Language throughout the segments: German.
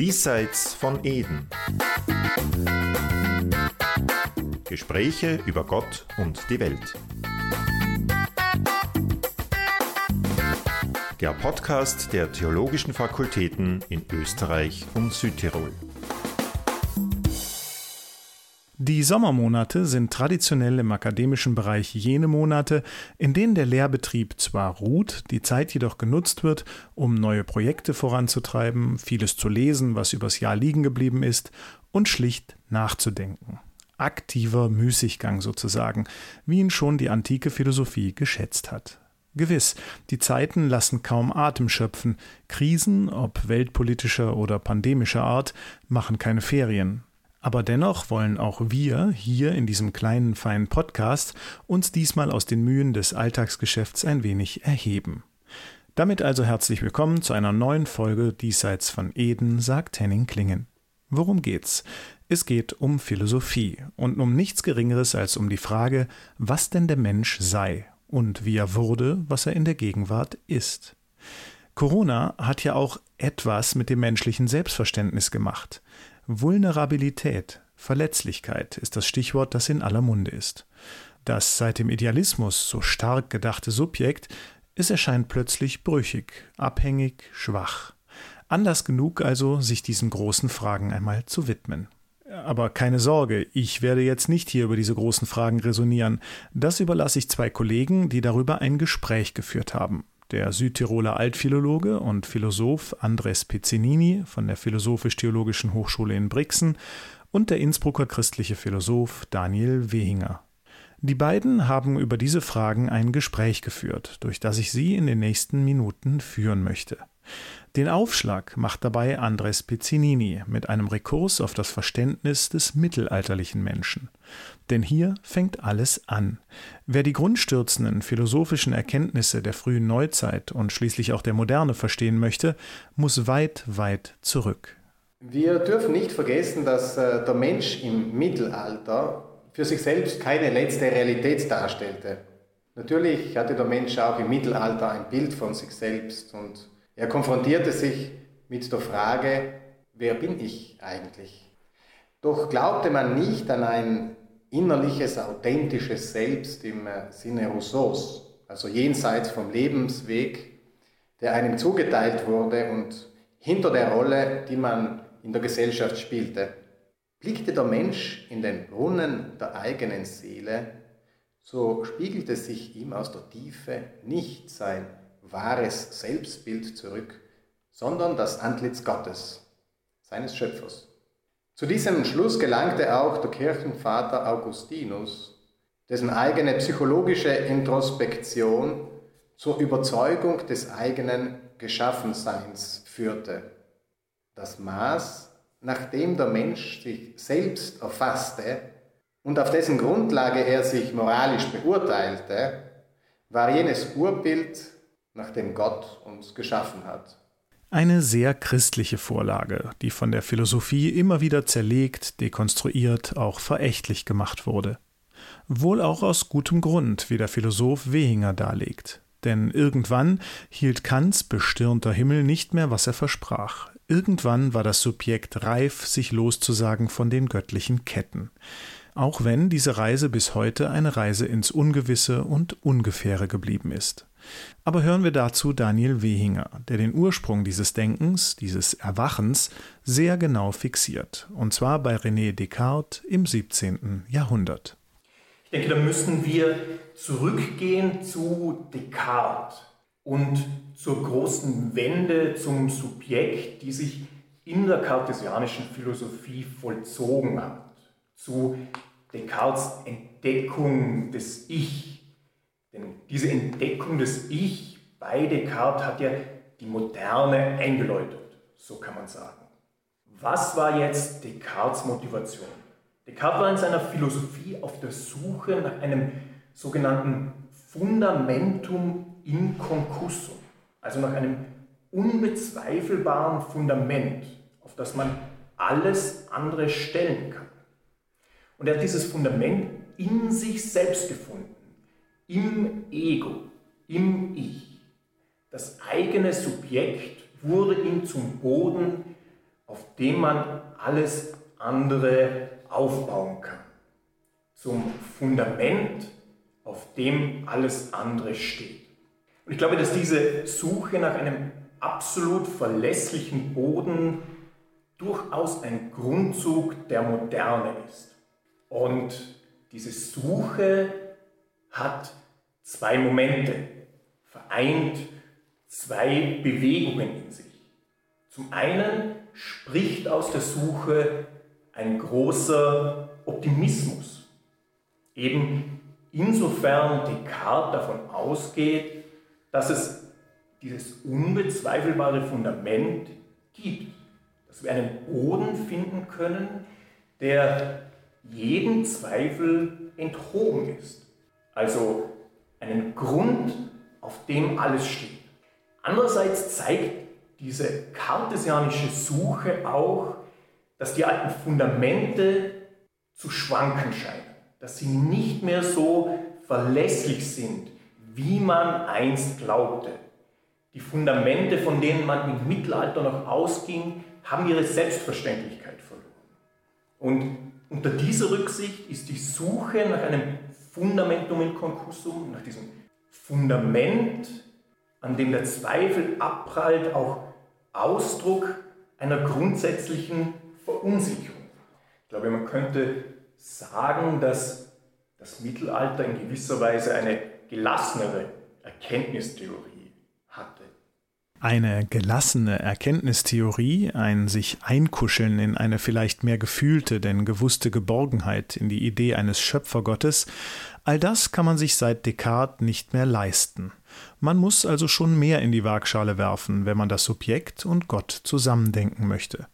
Diesseits von Eden. Gespräche über Gott und die Welt. Der Podcast der Theologischen Fakultäten in Österreich und Südtirol. Die Sommermonate sind traditionell im akademischen Bereich jene Monate, in denen der Lehrbetrieb zwar ruht, die Zeit jedoch genutzt wird, um neue Projekte voranzutreiben, vieles zu lesen, was übers Jahr liegen geblieben ist, und schlicht nachzudenken. Aktiver Müßiggang sozusagen, wie ihn schon die antike Philosophie geschätzt hat. Gewiss, die Zeiten lassen kaum Atem schöpfen, Krisen, ob weltpolitischer oder pandemischer Art, machen keine Ferien, aber dennoch wollen auch wir hier in diesem kleinen, feinen Podcast uns diesmal aus den Mühen des Alltagsgeschäfts ein wenig erheben. Damit also herzlich willkommen zu einer neuen Folge Diesseits von Eden, sagt Henning Klingen. Worum geht's? Es geht um Philosophie und um nichts Geringeres als um die Frage, was denn der Mensch sei und wie er wurde, was er in der Gegenwart ist. Corona hat ja auch etwas mit dem menschlichen Selbstverständnis gemacht. Vulnerabilität, Verletzlichkeit ist das Stichwort, das in aller Munde ist. Das seit dem Idealismus so stark gedachte Subjekt, es erscheint plötzlich brüchig, abhängig, schwach. Anlass genug also, sich diesen großen Fragen einmal zu widmen. Aber keine Sorge, ich werde jetzt nicht hier über diese großen Fragen resonieren. Das überlasse ich zwei Kollegen, die darüber ein Gespräch geführt haben der Südtiroler Altphilologe und Philosoph Andres Pizzinini von der Philosophisch-Theologischen Hochschule in Brixen und der Innsbrucker christliche Philosoph Daniel Wehinger. Die beiden haben über diese Fragen ein Gespräch geführt, durch das ich Sie in den nächsten Minuten führen möchte. Den Aufschlag macht dabei Andres Pizzinini mit einem Rekurs auf das Verständnis des mittelalterlichen Menschen. Denn hier fängt alles an. Wer die grundstürzenden philosophischen Erkenntnisse der frühen Neuzeit und schließlich auch der Moderne verstehen möchte, muss weit, weit zurück. Wir dürfen nicht vergessen, dass äh, der Mensch im Mittelalter für sich selbst keine letzte Realität darstellte. Natürlich hatte der Mensch auch im Mittelalter ein Bild von sich selbst und er konfrontierte sich mit der Frage, wer bin ich eigentlich? Doch glaubte man nicht an ein innerliches, authentisches Selbst im äh, Sinne Rousseaus, also jenseits vom Lebensweg, der einem zugeteilt wurde und hinter der Rolle, die man in der Gesellschaft spielte. Blickte der Mensch in den Brunnen der eigenen Seele, so spiegelte sich ihm aus der Tiefe nicht sein wahres Selbstbild zurück, sondern das Antlitz Gottes, seines Schöpfers. Zu diesem Schluss gelangte auch der Kirchenvater Augustinus, dessen eigene psychologische Introspektion zur Überzeugung des eigenen Geschaffenseins führte. Das Maß, nach dem der Mensch sich selbst erfasste und auf dessen Grundlage er sich moralisch beurteilte, war jenes Urbild nachdem Gott uns geschaffen hat. Eine sehr christliche Vorlage, die von der Philosophie immer wieder zerlegt, dekonstruiert, auch verächtlich gemacht wurde. Wohl auch aus gutem Grund, wie der Philosoph Wehinger darlegt. Denn irgendwann hielt Kants bestirnter Himmel nicht mehr, was er versprach. Irgendwann war das Subjekt reif, sich loszusagen von den göttlichen Ketten. Auch wenn diese Reise bis heute eine Reise ins Ungewisse und Ungefähre geblieben ist. Aber hören wir dazu Daniel Wehinger, der den Ursprung dieses Denkens, dieses Erwachens, sehr genau fixiert, und zwar bei René Descartes im 17. Jahrhundert. Ich denke, da müssen wir zurückgehen zu Descartes und zur großen Wende zum Subjekt, die sich in der kartesianischen Philosophie vollzogen hat, zu Descartes Entdeckung des Ich, denn diese Entdeckung des Ich bei Descartes hat ja die Moderne eingeläutet, so kann man sagen. Was war jetzt Descartes Motivation? Descartes war in seiner Philosophie auf der Suche nach einem sogenannten Fundamentum in concussum, also nach einem unbezweifelbaren Fundament, auf das man alles andere stellen kann. Und er hat dieses Fundament in sich selbst gefunden im Ego, im Ich. Das eigene Subjekt wurde ihm zum Boden, auf dem man alles andere aufbauen kann. Zum Fundament, auf dem alles andere steht. Und ich glaube, dass diese Suche nach einem absolut verlässlichen Boden durchaus ein Grundzug der Moderne ist. Und diese Suche hat zwei Momente, vereint zwei Bewegungen in sich. Zum einen spricht aus der Suche ein großer Optimismus. Eben insofern Descartes davon ausgeht, dass es dieses unbezweifelbare Fundament gibt, dass wir einen Boden finden können, der jeden Zweifel enthoben ist. Also einen Grund, auf dem alles steht. Andererseits zeigt diese kartesianische Suche auch, dass die alten Fundamente zu schwanken scheinen, dass sie nicht mehr so verlässlich sind, wie man einst glaubte. Die Fundamente, von denen man im Mittelalter noch ausging, haben ihre Selbstverständlichkeit verloren. Und unter dieser Rücksicht ist die Suche nach einem Fundamentum in Concussum, nach diesem Fundament, an dem der Zweifel abprallt, auch Ausdruck einer grundsätzlichen Verunsicherung. Ich glaube, man könnte sagen, dass das Mittelalter in gewisser Weise eine gelassenere Erkenntnistheorie hatte. Eine gelassene Erkenntnistheorie, ein sich einkuscheln in eine vielleicht mehr gefühlte, denn gewusste Geborgenheit in die Idee eines Schöpfergottes, all das kann man sich seit Descartes nicht mehr leisten. Man muss also schon mehr in die Waagschale werfen, wenn man das Subjekt und Gott zusammendenken möchte.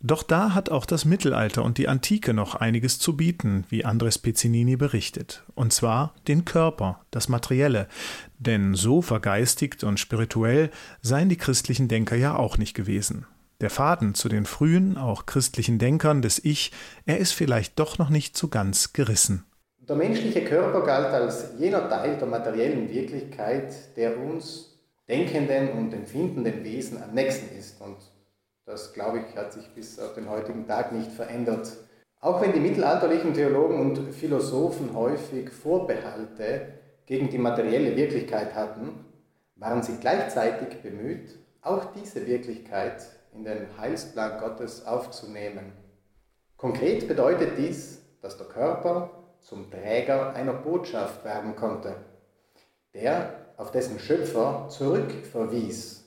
Doch da hat auch das Mittelalter und die Antike noch einiges zu bieten, wie Andres Pizzinini berichtet. Und zwar den Körper, das Materielle. Denn so vergeistigt und spirituell seien die christlichen Denker ja auch nicht gewesen. Der Faden zu den frühen, auch christlichen Denkern des Ich, er ist vielleicht doch noch nicht so ganz gerissen. Der menschliche Körper galt als jener Teil der materiellen Wirklichkeit, der uns denkenden und empfindenden Wesen am nächsten ist. Und das, glaube ich, hat sich bis auf den heutigen Tag nicht verändert. Auch wenn die mittelalterlichen Theologen und Philosophen häufig Vorbehalte gegen die materielle Wirklichkeit hatten, waren sie gleichzeitig bemüht, auch diese Wirklichkeit in den Heilsplan Gottes aufzunehmen. Konkret bedeutet dies, dass der Körper zum Träger einer Botschaft werden konnte, der auf dessen Schöpfer zurückverwies.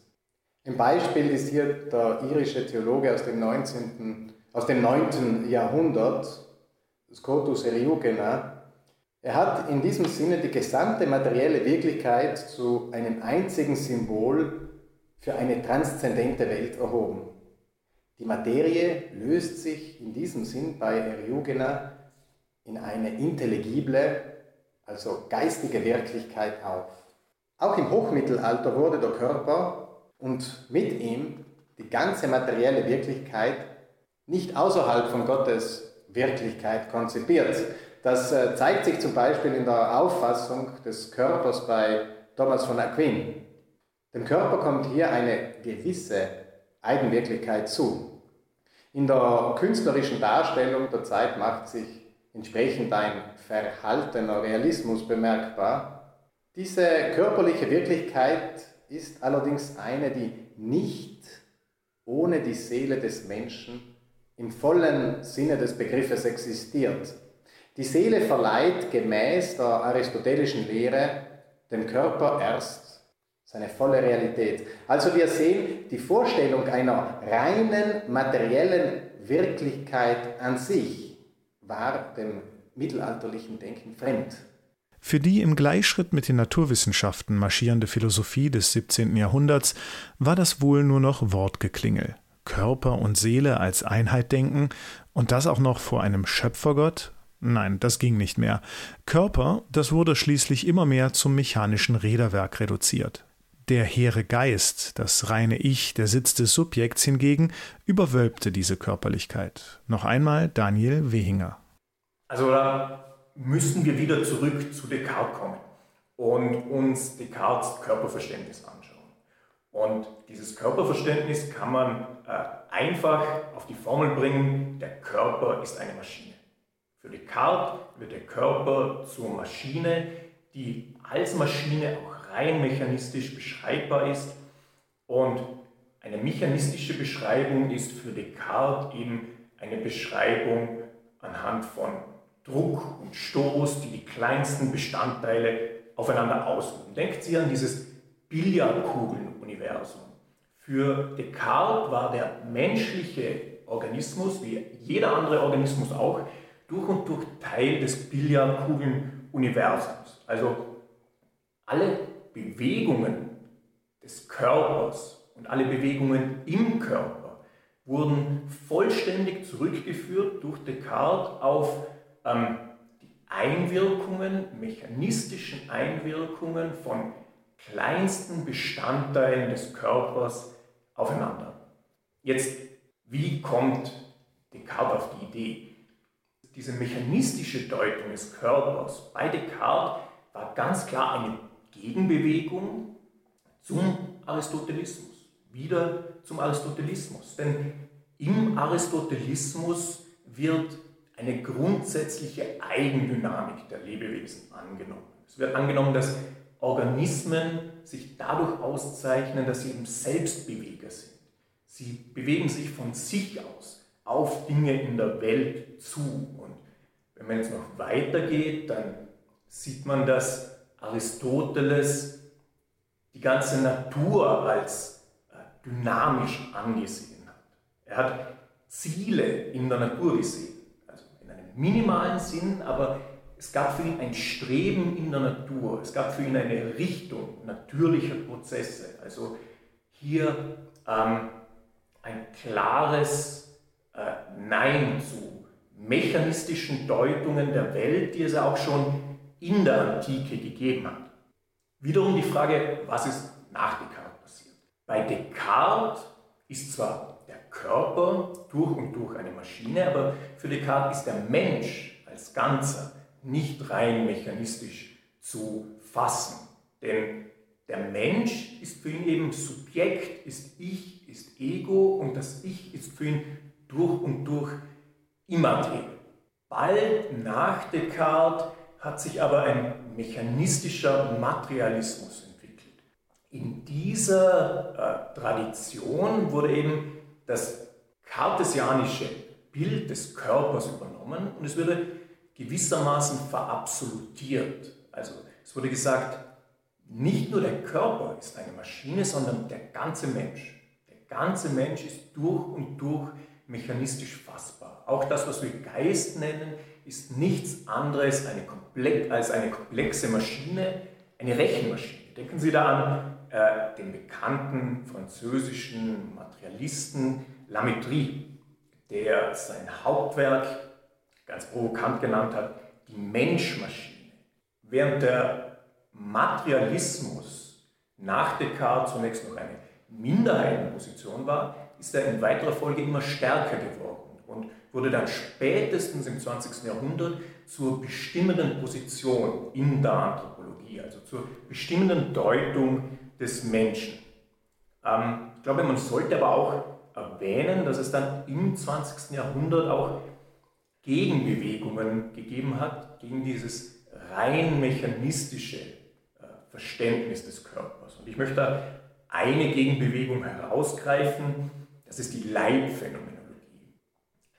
Ein Beispiel ist hier der irische Theologe aus dem 19. Aus dem 9. Jahrhundert, Scotus Eriugena. Er hat in diesem Sinne die gesamte materielle Wirklichkeit zu einem einzigen Symbol für eine transzendente Welt erhoben. Die Materie löst sich in diesem Sinn bei Eriugena in eine intelligible, also geistige Wirklichkeit auf. Auch im Hochmittelalter wurde der Körper und mit ihm die ganze materielle Wirklichkeit nicht außerhalb von Gottes Wirklichkeit konzipiert. Das äh, zeigt sich zum Beispiel in der Auffassung des Körpers bei Thomas von Aquin. Dem Körper kommt hier eine gewisse Eigenwirklichkeit zu. In der künstlerischen Darstellung der Zeit macht sich entsprechend ein verhaltener Realismus bemerkbar. Diese körperliche Wirklichkeit ist allerdings eine, die nicht ohne die Seele des Menschen im vollen Sinne des Begriffes existiert. Die Seele verleiht gemäß der aristotelischen Lehre dem Körper erst seine volle Realität. Also wir sehen die Vorstellung einer reinen materiellen Wirklichkeit an sich war dem mittelalterlichen Denken fremd. Für die im Gleichschritt mit den Naturwissenschaften marschierende Philosophie des 17. Jahrhunderts war das wohl nur noch Wortgeklingel. Körper und Seele als Einheit denken und das auch noch vor einem Schöpfergott? Nein, das ging nicht mehr. Körper, das wurde schließlich immer mehr zum mechanischen Räderwerk reduziert. Der hehre Geist, das reine Ich, der Sitz des Subjekts hingegen, überwölbte diese Körperlichkeit. Noch einmal Daniel Wehinger. Also da müssen wir wieder zurück zu Descartes kommen und uns Descartes Körperverständnis anschauen. Und dieses Körperverständnis kann man äh, einfach auf die Formel bringen, der Körper ist eine Maschine. Für Descartes wird der Körper zur Maschine, die als Maschine auch rein mechanistisch beschreibbar ist. Und eine mechanistische Beschreibung ist für Descartes eben eine Beschreibung anhand von Druck und Stoß, die die kleinsten Bestandteile aufeinander ausüben. Denkt Sie an dieses Billardkugeln-Universum. Für Descartes war der menschliche Organismus, wie jeder andere Organismus auch, durch und durch Teil des Billardkugeln-Universums. Also alle Bewegungen des Körpers und alle Bewegungen im Körper wurden vollständig zurückgeführt durch Descartes auf ähm, die Einwirkungen, mechanistischen Einwirkungen von kleinsten Bestandteilen des Körpers aufeinander. Jetzt, wie kommt Descartes auf die Idee? Diese mechanistische Deutung des Körpers bei Descartes war ganz klar eine Gegenbewegung zum Aristotelismus, wieder zum Aristotelismus. Denn im Aristotelismus wird eine grundsätzliche Eigendynamik der Lebewesen angenommen. Es wird angenommen, dass Organismen sich dadurch auszeichnen, dass sie eben Selbstbeweger sind. Sie bewegen sich von sich aus auf Dinge in der Welt zu. Wenn man jetzt noch weitergeht, dann sieht man, dass Aristoteles die ganze Natur als äh, dynamisch angesehen hat. Er hat Ziele in der Natur gesehen, also in einem minimalen Sinn, aber es gab für ihn ein Streben in der Natur, es gab für ihn eine Richtung natürlicher Prozesse. Also hier ähm, ein klares äh, Nein zu mechanistischen Deutungen der Welt, die es auch schon in der Antike gegeben hat. Wiederum die Frage, was ist nach Descartes passiert? Bei Descartes ist zwar der Körper durch und durch eine Maschine, aber für Descartes ist der Mensch als Ganzer nicht rein mechanistisch zu fassen. Denn der Mensch ist für ihn eben Subjekt, ist Ich, ist Ego und das Ich ist für ihn durch und durch immateriell. Bald nach Descartes hat sich aber ein mechanistischer Materialismus entwickelt. In dieser äh, Tradition wurde eben das kartesianische Bild des Körpers übernommen und es wurde gewissermaßen verabsolutiert. Also es wurde gesagt, nicht nur der Körper ist eine Maschine, sondern der ganze Mensch. Der ganze Mensch ist durch und durch mechanistisch fassbar. Auch das, was wir Geist nennen, ist nichts anderes als eine komplexe Maschine, eine Rechenmaschine. Denken Sie da an äh, den bekannten französischen Materialisten Lamétrie, der sein Hauptwerk ganz provokant genannt hat, die Menschmaschine. Während der Materialismus nach Descartes zunächst noch eine Minderheitenposition war, ist er in weiterer Folge immer stärker geworden und wurde dann spätestens im 20. Jahrhundert zur bestimmenden Position in der Anthropologie, also zur bestimmenden Deutung des Menschen. Ähm, ich glaube, man sollte aber auch erwähnen, dass es dann im 20. Jahrhundert auch Gegenbewegungen gegeben hat gegen dieses rein mechanistische äh, Verständnis des Körpers. Und ich möchte da eine Gegenbewegung herausgreifen, das ist die Leibphänomenologie.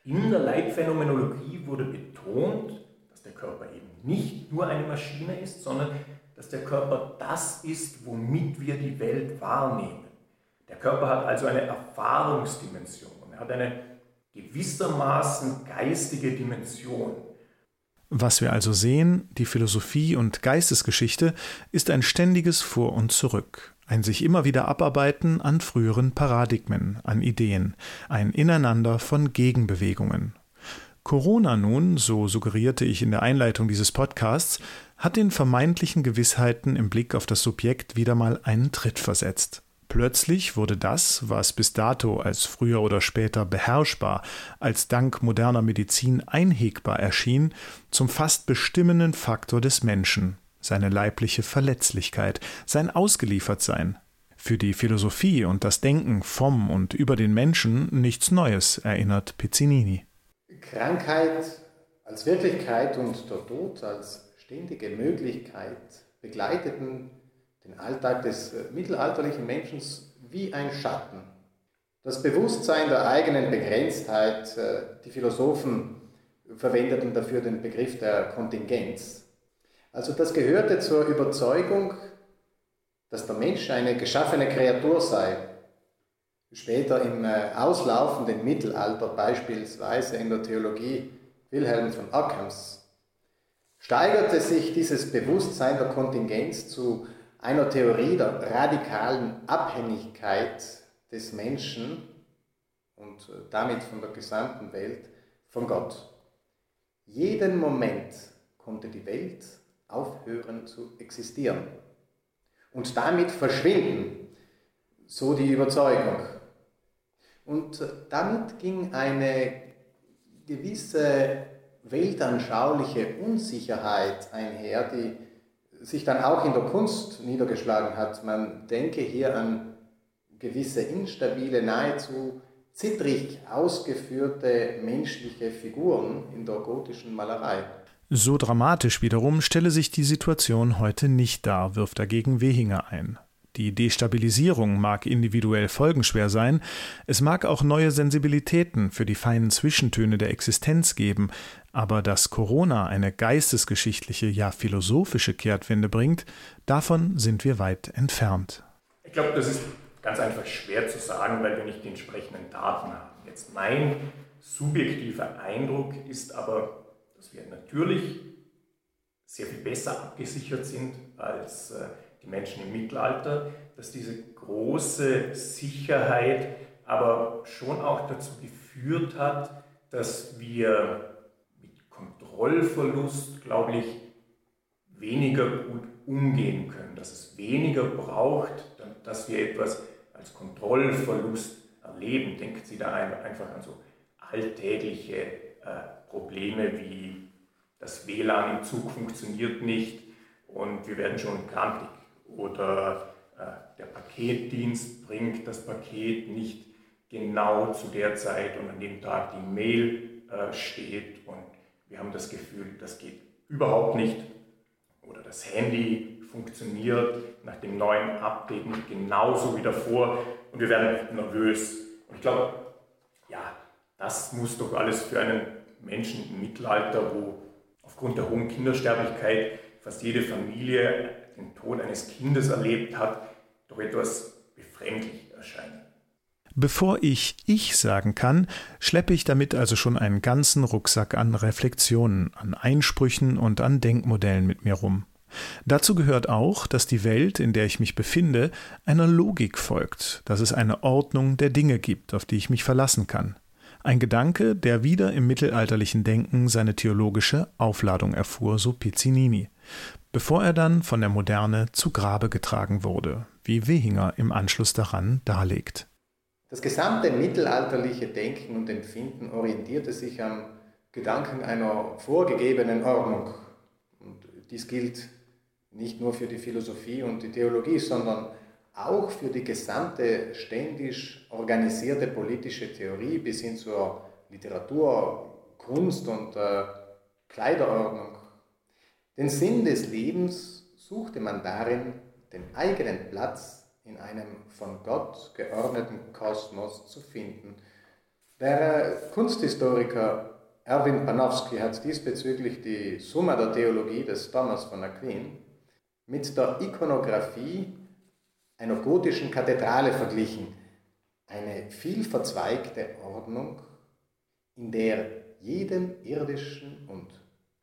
In der Leibphänomenologie wurde betont, dass der Körper eben nicht nur eine Maschine ist, sondern dass der Körper das ist, womit wir die Welt wahrnehmen. Der Körper hat also eine Erfahrungsdimension, er hat eine gewissermaßen geistige Dimension. Was wir also sehen, die Philosophie und Geistesgeschichte ist ein ständiges Vor und Zurück, ein sich immer wieder abarbeiten an früheren Paradigmen, an Ideen, ein Ineinander von Gegenbewegungen. Corona nun, so suggerierte ich in der Einleitung dieses Podcasts, hat den vermeintlichen Gewissheiten im Blick auf das Subjekt wieder mal einen Tritt versetzt. Plötzlich wurde das, was bis dato als früher oder später beherrschbar, als dank moderner Medizin einhegbar erschien, zum fast bestimmenden Faktor des Menschen, seine leibliche Verletzlichkeit, sein Ausgeliefertsein. Für die Philosophie und das Denken vom und über den Menschen nichts Neues, erinnert Pizzinini. Krankheit als Wirklichkeit und der Tod als ständige Möglichkeit begleiteten den Alltag des äh, mittelalterlichen Menschen wie ein Schatten. Das Bewusstsein der eigenen Begrenztheit, äh, die Philosophen verwendeten dafür den Begriff der Kontingenz. Also das gehörte zur Überzeugung, dass der Mensch eine geschaffene Kreatur sei. Später im äh, auslaufenden Mittelalter, beispielsweise in der Theologie Wilhelm von Ockhams, steigerte sich dieses Bewusstsein der Kontingenz zu einer Theorie der radikalen Abhängigkeit des Menschen und äh, damit von der gesamten Welt von Gott. Jeden Moment konnte die Welt aufhören zu existieren und damit verschwinden, so die Überzeugung. Und äh, damit ging eine gewisse weltanschauliche Unsicherheit einher, die sich dann auch in der Kunst niedergeschlagen hat. Man denke hier an gewisse instabile, nahezu zittrig ausgeführte menschliche Figuren in der gotischen Malerei. So dramatisch wiederum stelle sich die Situation heute nicht dar, wirft dagegen Wehinger ein. Die Destabilisierung mag individuell folgenschwer sein, es mag auch neue Sensibilitäten für die feinen Zwischentöne der Existenz geben, aber dass Corona eine geistesgeschichtliche, ja philosophische Kehrtwende bringt, davon sind wir weit entfernt. Ich glaube, das ist ganz einfach schwer zu sagen, weil wir nicht die entsprechenden Daten haben. Jetzt mein subjektiver Eindruck ist aber, dass wir natürlich sehr viel besser abgesichert sind als äh, die Menschen im Mittelalter, dass diese große Sicherheit aber schon auch dazu geführt hat, dass wir mit Kontrollverlust, glaube ich, weniger gut umgehen können, dass es weniger braucht, dass wir etwas als Kontrollverlust erleben. Denken Sie da einfach an so alltägliche äh, Probleme wie das WLAN im Zug funktioniert nicht und wir werden schon krankig oder äh, der Paketdienst bringt das Paket nicht genau zu der Zeit und an dem Tag die Mail äh, steht und wir haben das Gefühl, das geht überhaupt nicht oder das Handy funktioniert nach dem neuen Update nicht genauso wie davor und wir werden nervös. Und ich glaube, ja, das muss doch alles für einen Menschen im Mittelalter, wo aufgrund der hohen Kindersterblichkeit fast jede Familie den Tod eines Kindes erlebt hat, doch etwas befremdlich erscheinen. Bevor ich ich sagen kann, schleppe ich damit also schon einen ganzen Rucksack an Reflexionen, an Einsprüchen und an Denkmodellen mit mir rum. Dazu gehört auch, dass die Welt, in der ich mich befinde, einer Logik folgt, dass es eine Ordnung der Dinge gibt, auf die ich mich verlassen kann. Ein Gedanke, der wieder im mittelalterlichen Denken seine theologische Aufladung erfuhr, so Pizzinini bevor er dann von der Moderne zu Grabe getragen wurde, wie Wehinger im Anschluss daran darlegt. Das gesamte mittelalterliche Denken und Empfinden orientierte sich am Gedanken einer vorgegebenen Ordnung. Und dies gilt nicht nur für die Philosophie und die Theologie, sondern auch für die gesamte ständig organisierte politische Theorie bis hin zur Literatur, Kunst und äh, Kleiderordnung. Den Sinn des Lebens suchte man darin, den eigenen Platz in einem von Gott geordneten Kosmos zu finden. Der Kunsthistoriker Erwin Panofsky hat diesbezüglich die Summa der Theologie des Thomas von Aquin mit der Ikonographie einer gotischen Kathedrale verglichen. Eine vielverzweigte Ordnung, in der jedem irdischen und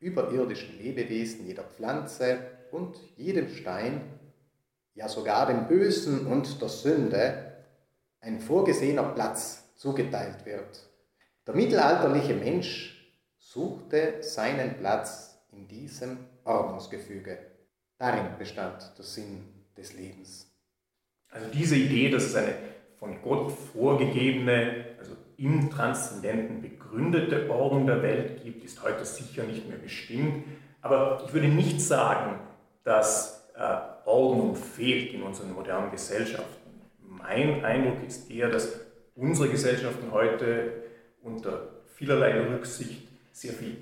überirdischen Lebewesen, jeder Pflanze und jedem Stein, ja sogar dem Bösen und der Sünde, ein vorgesehener Platz zugeteilt wird. Der mittelalterliche Mensch suchte seinen Platz in diesem Ordnungsgefüge. Darin bestand der Sinn des Lebens. Also diese Idee, dass es eine von Gott vorgegebene, also im Transzendenten begründete Ordnung der Welt gibt, ist heute sicher nicht mehr bestimmt. Aber ich würde nicht sagen, dass äh, Ordnung fehlt in unseren modernen Gesellschaften. mein Eindruck ist eher, dass unsere Gesellschaften heute unter vielerlei Rücksicht sehr viel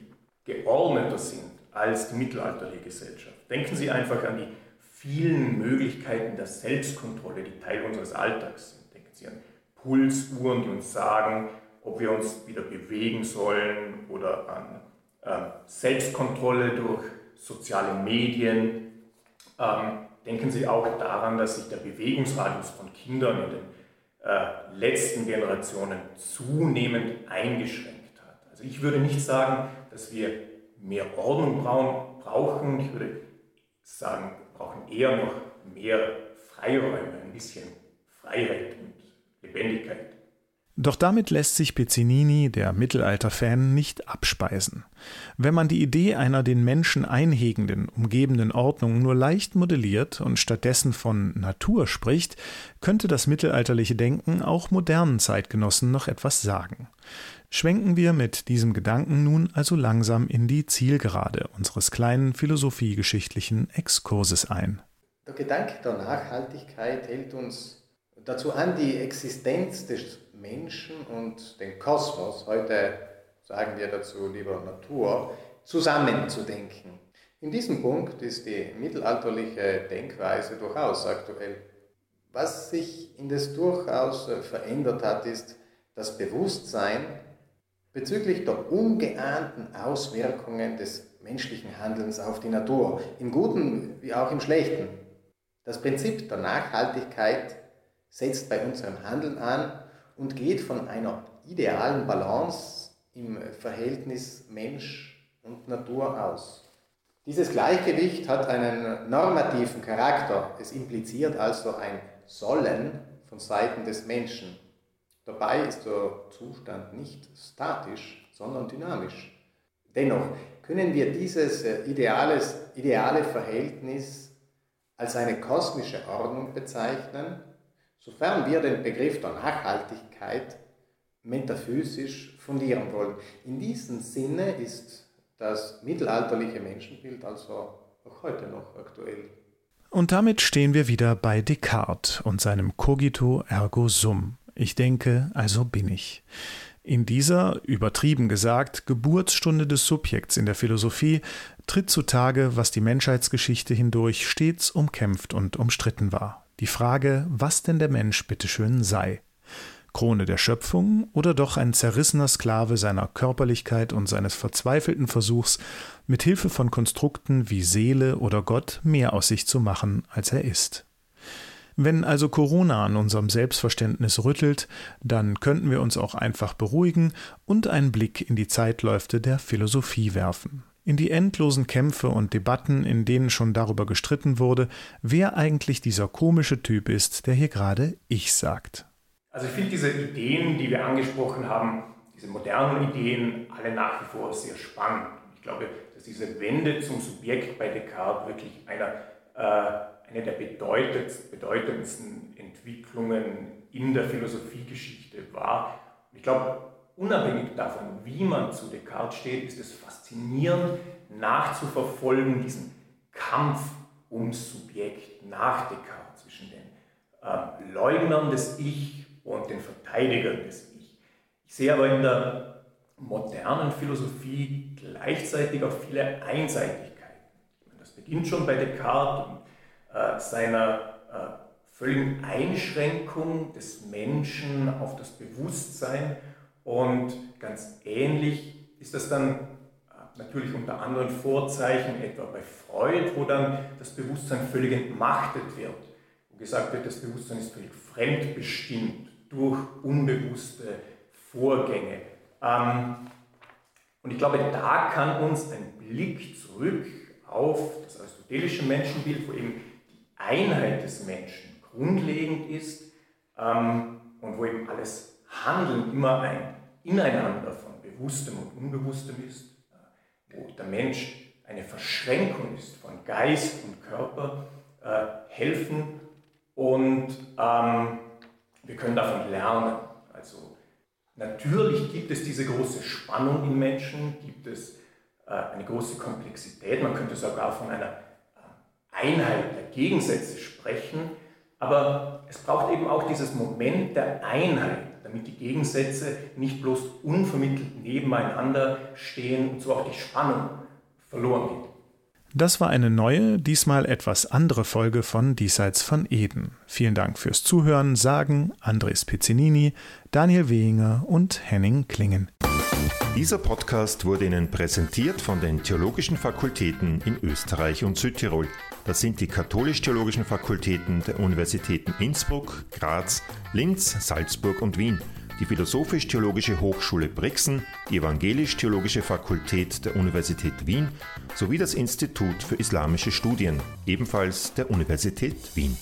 geordneter sind als die mittelalterliche Gesellschaft. Denken Sie einfach an die vielen Möglichkeiten der Selbstkontrolle, die Teil unseres Alltags sind. Denken Sie an Pulsuhren, die uns sagen, ob wir uns wieder bewegen sollen oder an äh, Selbstkontrolle durch soziale Medien. Ähm, denken Sie auch daran, dass sich der Bewegungsradius von Kindern in den äh, letzten Generationen zunehmend eingeschränkt hat. Also ich würde nicht sagen, dass wir mehr Ordnung brauchen. Ich würde sagen, brauchen eher noch mehr Freiräume, ein bisschen Freiheit und Lebendigkeit. Doch damit lässt sich Pizzinini, der Mittelalter-Fan, nicht abspeisen. Wenn man die Idee einer den Menschen einhegenden, umgebenden Ordnung nur leicht modelliert und stattdessen von Natur spricht, könnte das mittelalterliche Denken auch modernen Zeitgenossen noch etwas sagen. Schwenken wir mit diesem Gedanken nun also langsam in die Zielgerade unseres kleinen philosophiegeschichtlichen Exkurses ein. Der Gedanke der Nachhaltigkeit hält uns dazu an, die Existenz des Menschen und den Kosmos, heute sagen wir dazu lieber Natur, zusammenzudenken. In diesem Punkt ist die mittelalterliche Denkweise durchaus aktuell. Was sich indes durchaus verändert hat, ist das Bewusstsein bezüglich der ungeahnten Auswirkungen des menschlichen Handelns auf die Natur, im Guten wie auch im Schlechten. Das Prinzip der Nachhaltigkeit setzt bei unserem Handeln an und geht von einer idealen Balance im Verhältnis Mensch und Natur aus. Dieses Gleichgewicht hat einen normativen Charakter. Es impliziert also ein Sollen von Seiten des Menschen. Dabei ist der Zustand nicht statisch, sondern dynamisch. Dennoch können wir dieses äh, ideales, ideale Verhältnis als eine kosmische Ordnung bezeichnen, sofern wir den Begriff der Nachhaltigkeit metaphysisch fundieren wollen. In diesem Sinne ist das mittelalterliche Menschenbild also auch heute noch aktuell. Und damit stehen wir wieder bei Descartes und seinem Cogito ergo sum. Ich denke, also bin ich. In dieser, übertrieben gesagt, Geburtsstunde des Subjekts in der Philosophie tritt zutage, was die Menschheitsgeschichte hindurch stets umkämpft und umstritten war. Die Frage, was denn der Mensch bitteschön sei. Krone der Schöpfung oder doch ein zerrissener Sklave seiner Körperlichkeit und seines verzweifelten Versuchs, mit Hilfe von Konstrukten wie Seele oder Gott mehr aus sich zu machen, als er ist. Wenn also Corona an unserem Selbstverständnis rüttelt, dann könnten wir uns auch einfach beruhigen und einen Blick in die Zeitläufe der Philosophie werfen in die endlosen Kämpfe und Debatten, in denen schon darüber gestritten wurde, wer eigentlich dieser komische Typ ist, der hier gerade Ich sagt. Also ich finde diese Ideen, die wir angesprochen haben, diese modernen Ideen, alle nach wie vor sehr spannend. Ich glaube, dass diese Wende zum Subjekt bei Descartes wirklich einer, äh, eine der bedeutendsten Entwicklungen in der Philosophiegeschichte war. Ich glaube, unabhängig davon, wie man zu Descartes steht, ist es faszinierend nachzuverfolgen, diesen Kampf ums Subjekt nach Descartes zwischen den äh, Leugnern des Ich und den Verteidigern des Ich. Ich sehe aber in der modernen Philosophie gleichzeitig auch viele Einseitigkeiten. Das beginnt schon bei Descartes äh, seiner äh, völligen Einschränkung des Menschen auf das Bewusstsein und ganz ähnlich ist das dann äh, natürlich unter anderen Vorzeichen, etwa bei Freud, wo dann das Bewusstsein völlig entmachtet wird. Wo gesagt wird, das Bewusstsein ist völlig fremdbestimmt durch unbewusste Vorgänge. Ähm, und ich glaube, da kann uns ein Blick zurück auf das aristotelische Menschenbild, wo eben Einheit des Menschen grundlegend ist ähm, und wo eben alles Handeln immer ein Ineinander von Bewusstem und Unbewusstem ist, äh, wo der Mensch eine Verschränkung ist von Geist und Körper, äh, helfen und ähm, wir können davon lernen. Also natürlich gibt es diese große Spannung im Menschen, gibt es äh, eine große Komplexität, man könnte sogar von einer äh, Einheit Gegensätze sprechen, aber es braucht eben auch dieses Moment der Einheit, damit die Gegensätze nicht bloß unvermittelt nebeneinander stehen und so auch die Spannung verloren geht. Das war eine neue, diesmal etwas andere Folge von Diesseits von Eden. Vielen Dank fürs Zuhören, sagen Andres Pizzinini, Daniel Wehinger und Henning Klingen. Dieser Podcast wurde Ihnen präsentiert von den Theologischen Fakultäten in Österreich und Südtirol. Das sind die katholisch-theologischen Fakultäten der Universitäten Innsbruck, Graz, Linz, Salzburg und Wien die Philosophisch-Theologische Hochschule Brixen, die Evangelisch-Theologische Fakultät der Universität Wien sowie das Institut für Islamische Studien, ebenfalls der Universität Wien.